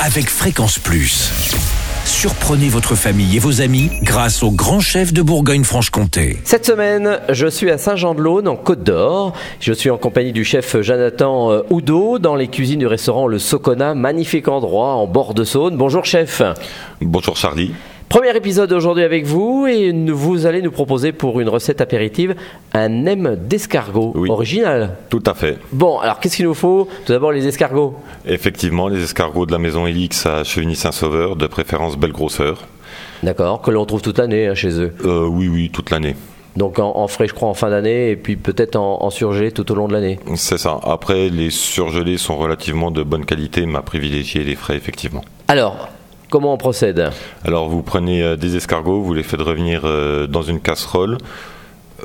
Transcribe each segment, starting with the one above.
avec Fréquence Plus. Surprenez votre famille et vos amis grâce au grand chef de Bourgogne-Franche-Comté. Cette semaine, je suis à Saint-Jean-de-Laune, en Côte d'Or. Je suis en compagnie du chef Jonathan euh, Oudot dans les cuisines du restaurant Le Socona, magnifique endroit en bord de Saône. Bonjour chef. Bonjour Charlie. Premier épisode aujourd'hui avec vous et vous allez nous proposer pour une recette apéritive un nem d'escargot Oui. original. Tout à fait. Bon, alors qu'est-ce qu'il nous faut? Tout d'abord les escargots. Effectivement, les escargots de la maison Elix à Chevigny-Saint-Sauveur, de préférence belle grosseur. D'accord, que l'on trouve toute l'année hein, chez eux. Euh, oui, oui, toute l'année. Donc en, en frais, je crois, en fin d'année et puis peut-être en, en surgelé tout au long de l'année. C'est ça. Après, les surgelés sont relativement de bonne qualité, mais à privilégier les frais, effectivement. Alors, comment on procède? Alors, vous prenez euh, des escargots, vous les faites revenir euh, dans une casserole.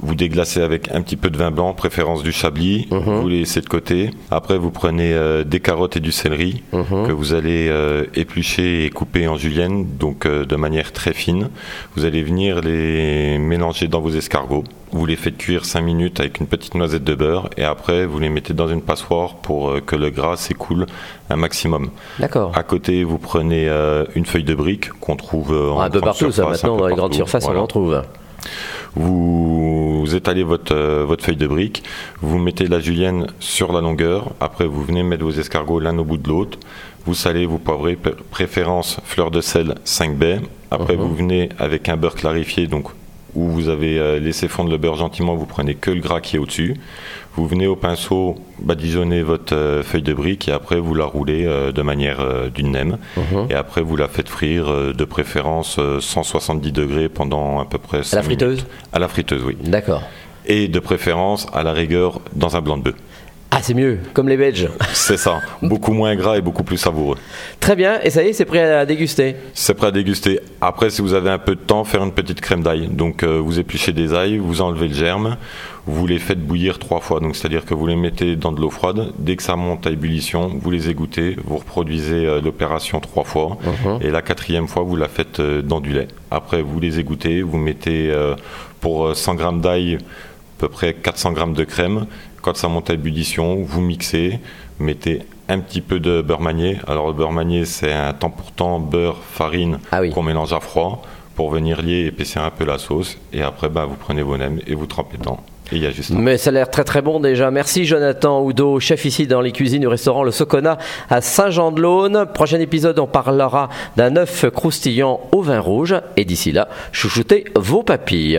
Vous déglacez avec un petit peu de vin blanc, préférence du chablis. Vous les laissez de côté. Après, vous prenez euh, des carottes et du céleri que vous allez euh, éplucher et couper en julienne, donc euh, de manière très fine. Vous allez venir les mélanger dans vos escargots. Vous les faites cuire 5 minutes avec une petite noisette de beurre et après, vous les mettez dans une passoire pour que le gras s'écoule un maximum. D'accord. À côté, vous prenez une feuille de brique qu'on trouve en Un peu grande partout, ça surface, un maintenant, peu dans les grandes surfaces, Voilà. on en trouve. Vous étalez votre, euh, votre feuille de brique, vous mettez la julienne sur la longueur, après vous venez mettre vos escargots l'un au bout de l'autre, vous salez, vous poivrez, pr- préférence fleur de sel 5 baies, après Mhm. vous venez avec un beurre clarifié, donc où vous avez euh, laissé fondre le beurre gentiment, vous prenez que le gras qui est au-dessus, vous venez au pinceau badigeonner votre euh, feuille de brique et après vous la roulez euh, de manière d'une nem, Mhm. et après vous la faites frire de préférence euh, 170 degrés pendant à peu près À la minutes. friteuse À la friteuse, oui D'accord. et de préférence à la rigueur dans un blanc de bœuf. Ah, c'est mieux, comme les Belges. C'est ça, beaucoup moins gras et beaucoup plus savoureux. Très bien, et ça y est, c'est prêt à déguster. C'est prêt à déguster. Après, si vous avez un peu de temps, faire une petite crème d'ail. Donc, euh, vous épluchez des ails, vous enlevez le germe, vous les faites bouillir trois fois. Donc, c'est-à-dire que vous les mettez dans de l'eau froide. Dès que ça monte à ébullition, vous les égouttez, vous reproduisez euh, l'opération trois fois. Et la quatrième fois, vous la faites euh, dans du lait. Après, vous les égouttez, vous mettez pour euh, 100 grammes d'ail, peu près 400 grammes de crème. Quand ça monte à ébullition, vous mixez, mettez un petit peu de beurre manié. Alors le beurre manié, c'est un temps pour temps beurre, farine Ah oui. qu'on mélange à froid pour venir lier et épaissir un peu la sauce. Et après, bah, vous prenez vos nems et vous trempez dedans. Et il y a juste. Mais ça a l'air très très bon déjà. Merci Jonathan Oudot, chef ici dans les cuisines du restaurant Le Socona à Saint-Jean-de-Laune. Prochain épisode, on parlera d'un œuf croustillant au vin rouge. Et d'ici là, chouchoutez vos papilles.